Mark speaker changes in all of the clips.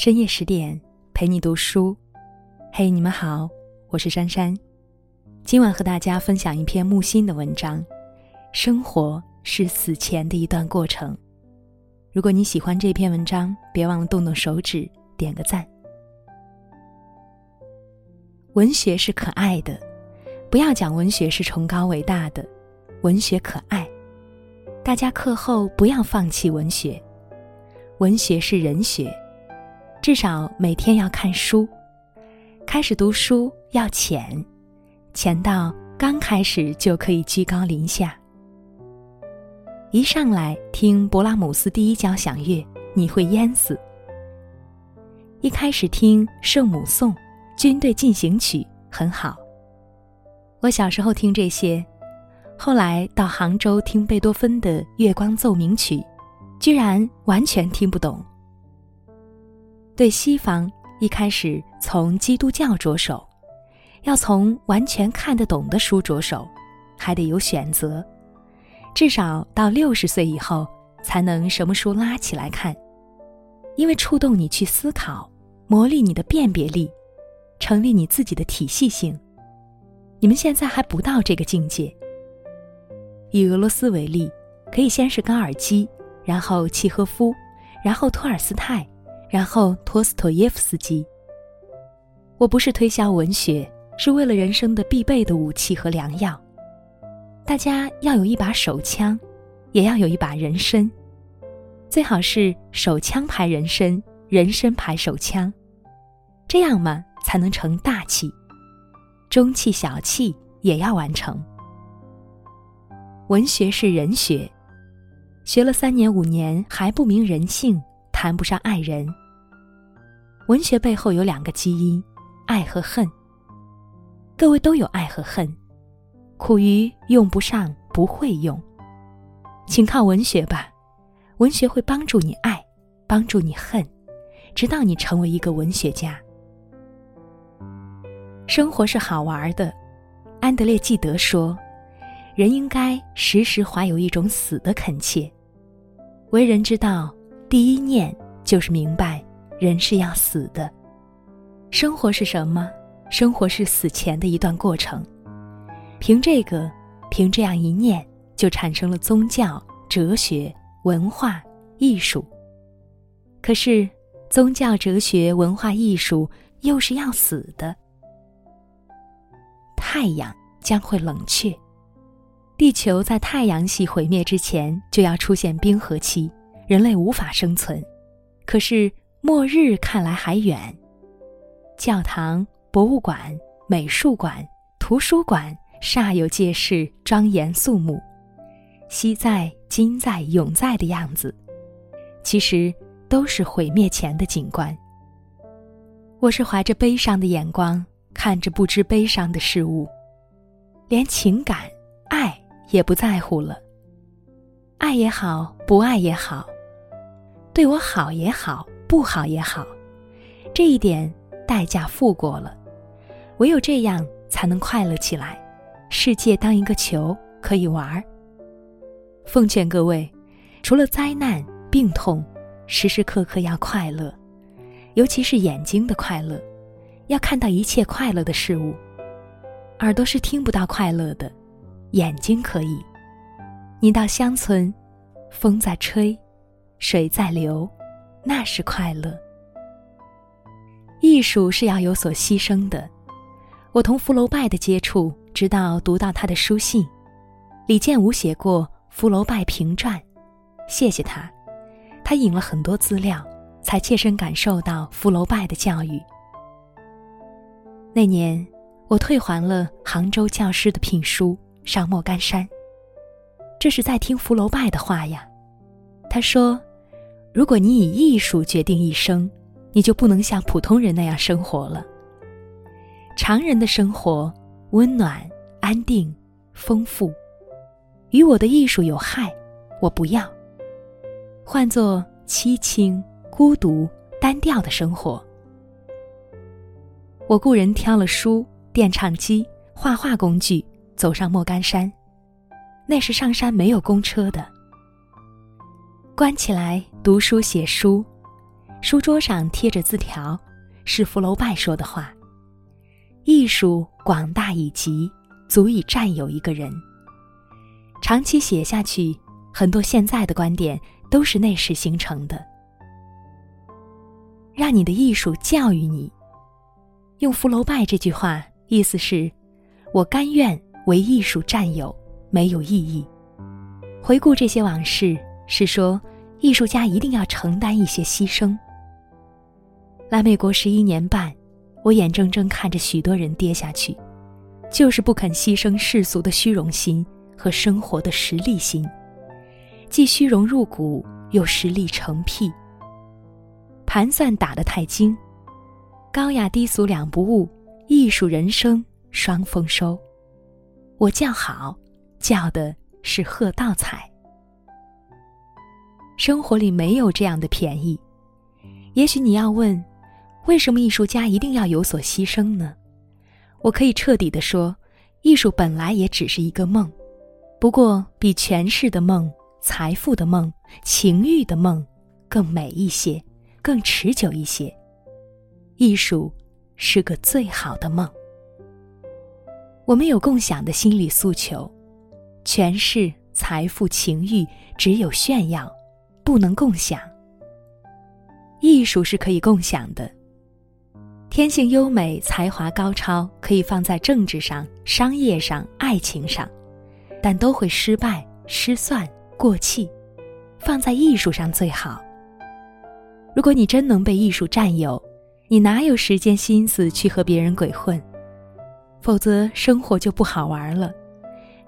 Speaker 1: 深夜十点，陪你读书。嘿，你们好，我是珊珊。今晚和大家分享一篇木心的文章。生活是死前的一段过程。如果你喜欢这篇文章，别忘了动动手指点个赞。文学是可爱的，不要讲文学是崇高伟大的，文学可爱。大家课后不要放弃文学，文学是人学。至少每天要看书，开始读书要浅，浅到刚开始就可以居高临下。一上来听勃拉姆斯第一交响乐，你会淹死。一开始听《圣母颂》《军队进行曲》很好。我小时候听这些，后来到杭州听贝多芬的《月光奏鸣曲》，居然完全听不懂。对西方，一开始从基督教着手，要从完全看得懂的书着手，还得有选择，至少到六十岁以后才能什么书拉起来看，因为触动你去思考，磨砺你的辨别力，成立你自己的体系性。你们现在还不到这个境界。以俄罗斯为例，可以先是高尔基，然后契诃夫，然后托尔斯泰。然后托斯托耶夫斯基。我不是推销文学，是为了人生的必备的武器和良药。大家要有一把手枪，也要有一把人参，最好是手枪排人参，人参排手枪，这样嘛才能成大器。中气小气也要完成。文学是人学，学了三年五年还不明人性。谈不上爱人。文学背后有两个基因，爱和恨。各位都有爱和恨，苦于用不上，不会用，请靠文学吧。文学会帮助你爱，帮助你恨，直到你成为一个文学家。生活是好玩的，安德烈·纪德说：“人应该时时怀有一种死的恳切。”为人之道。第一念就是明白，人是要死的。生活是什么？生活是死前的一段过程。凭这个，凭这样一念，就产生了宗教、哲学、文化、艺术。可是，宗教、哲学、文化、艺术又是要死的。太阳将会冷却，地球在太阳系毁灭之前就要出现冰河期。人类无法生存，可是末日看来还远。教堂、博物馆、美术馆、图书馆煞有介事、庄严肃穆，昔在、今在、永在的样子，其实都是毁灭前的景观。我是怀着悲伤的眼光看着不知悲伤的事物，连情感、爱也不在乎了。爱也好，不爱也好。对我好也好，不好也好，这一点代价付过了，唯有这样才能快乐起来。世界当一个球可以玩儿。奉劝各位，除了灾难、病痛，时时刻刻要快乐，尤其是眼睛的快乐，要看到一切快乐的事物。耳朵是听不到快乐的，眼睛可以。你到乡村，风在吹。水在流，那是快乐。艺术是要有所牺牲的。我同福楼拜的接触，直到读到他的书信。李建武写过《福楼拜评传》，谢谢他，他引了很多资料，才切身感受到福楼拜的教育。那年，我退还了杭州教师的聘书，上莫干山。这是在听福楼拜的话呀，他说。如果你以艺术决定一生，你就不能像普通人那样生活了。常人的生活温暖、安定、丰富，与我的艺术有害，我不要。换作凄清、孤独、单调的生活。我雇人挑了书、电唱机、画画工具，走上莫干山。那时上山没有公车的。关起来读书写书，书桌上贴着字条，是福楼拜说的话：“艺术广大以及，足以占有一个人。”长期写下去，很多现在的观点都是那时形成的。让你的艺术教育你。用福楼拜这句话，意思是：我甘愿为艺术占有，没有意义。回顾这些往事，是说艺术家一定要承担一些牺牲。来美国十一年半，我眼睁睁看着许多人跌下去，就是不肯牺牲世俗的虚荣心和生活的实力心，既虚荣入骨，又实力成癖。盘算打得太精，高雅低俗两不误，艺术人生双丰收。我叫好，叫的是贺道彩。生活里没有这样的便宜。也许你要问，为什么艺术家一定要有所牺牲呢？我可以彻底的说，艺术本来也只是一个梦，不过比权势的梦、财富的梦、情欲的梦更美一些。更持久一些。艺术是个最好的梦。我们有共享的心理诉求，权势、财富、情欲只有炫耀，不能共享。艺术是可以共享的。天性优美、才华高超，可以放在政治上、商业上、爱情上，但都会失败、失算、过气。放在艺术上最好。如果你真能被艺术占有，你哪有时间心思去和别人鬼混？否则生活就不好玩了，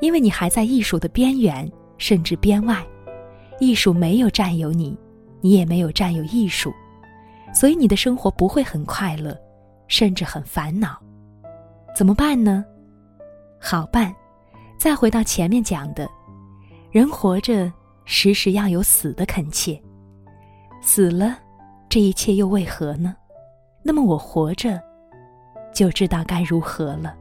Speaker 1: 因为你还在艺术的边缘甚至边外，艺术没有占有你，你也没有占有艺术，所以你的生活不会很快乐，甚至很烦恼。怎么办呢？好办，再回到前面讲的，人活着时时要有死的恳切，死了。这一切又为何呢？那么我活着，就知道该如何了。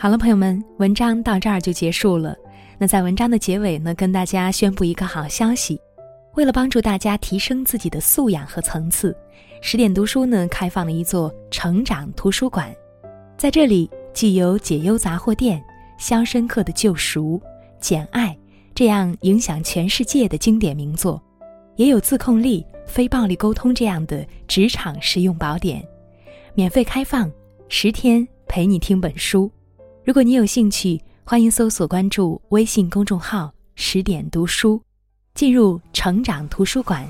Speaker 1: 好了，朋友们，文章到这儿就结束了。那在文章的结尾呢，跟大家宣布一个好消息：为了帮助大家提升自己的素养和层次，十点读书呢开放了一座成长图书馆，在这里既有解忧杂货店、肖申克的救赎、简爱。这样影响全世界的经典名作，也有自控力、非暴力沟通这样的职场实用宝典，免费开放，十天陪你听本书。如果你有兴趣，欢迎搜索关注微信公众号“十点读书”，进入成长图书馆，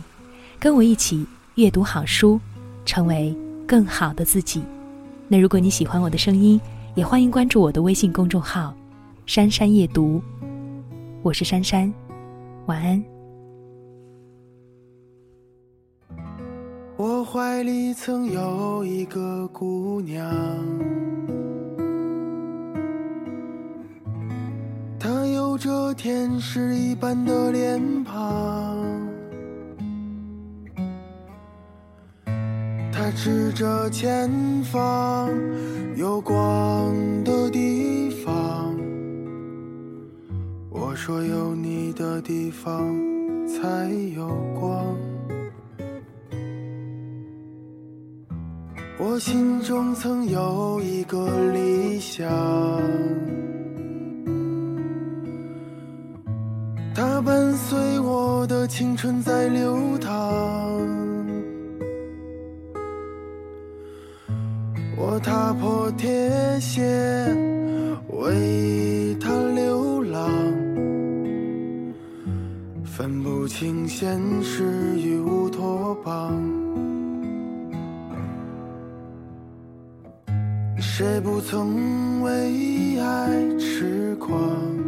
Speaker 1: 跟我一起阅读好书，成为更好的自己。那如果你喜欢我的声音，也欢迎关注我的微信公众号“珊珊夜读”。我是珊珊，晚安。
Speaker 2: 我怀里曾有一个姑娘，着天使一般的脸庞，他指着前方有光的地方。我说有你的地方才有光。我心中曾有一个理想，伴随我的青春在流淌。我踏破铁鞋为他流浪。分不清现实与乌托邦，谁不曾为爱痴狂？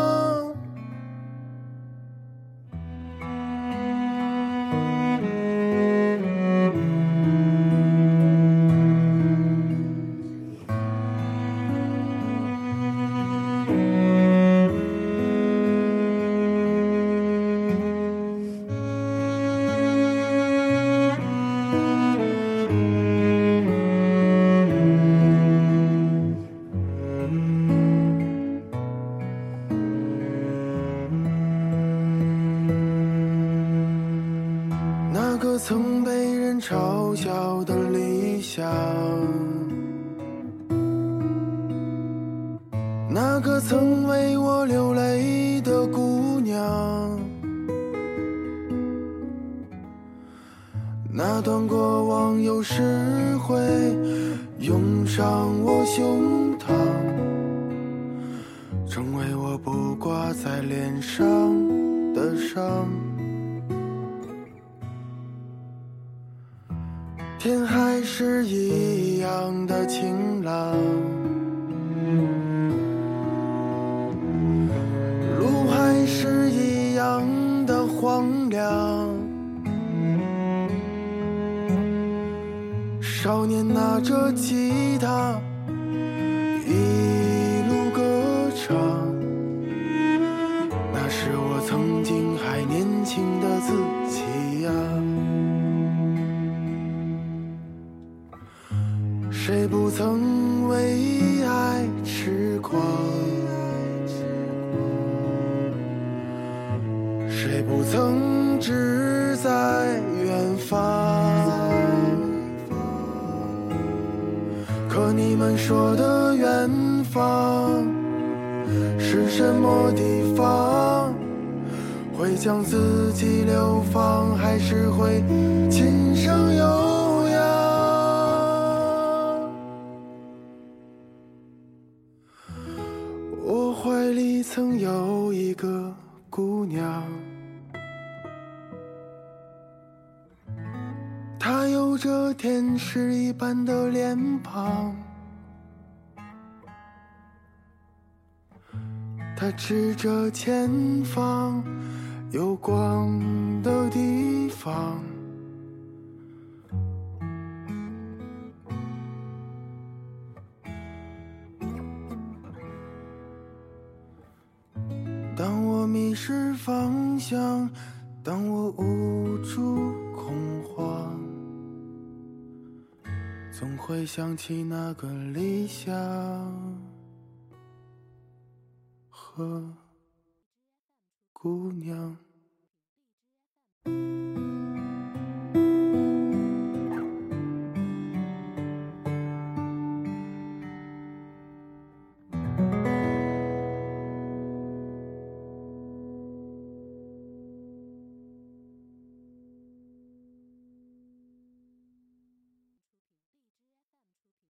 Speaker 2: 曾被人嘲笑的理想。那个曾为我流泪的姑娘，那段过往有时会涌上我胸膛，成为我不挂在脸上的伤。天还是一样的晴朗。路还是一样的荒凉，少年拿着吉他谁不曾志在远方？可你们说的远方是什么地方？会将自己流放，还是会琴声悠扬？我怀里曾有一个姑娘。着天使一般的脸庞，他指着前方有光的地方。当我迷失方向，当我无助恐慌。总会想起那个理想和姑娘。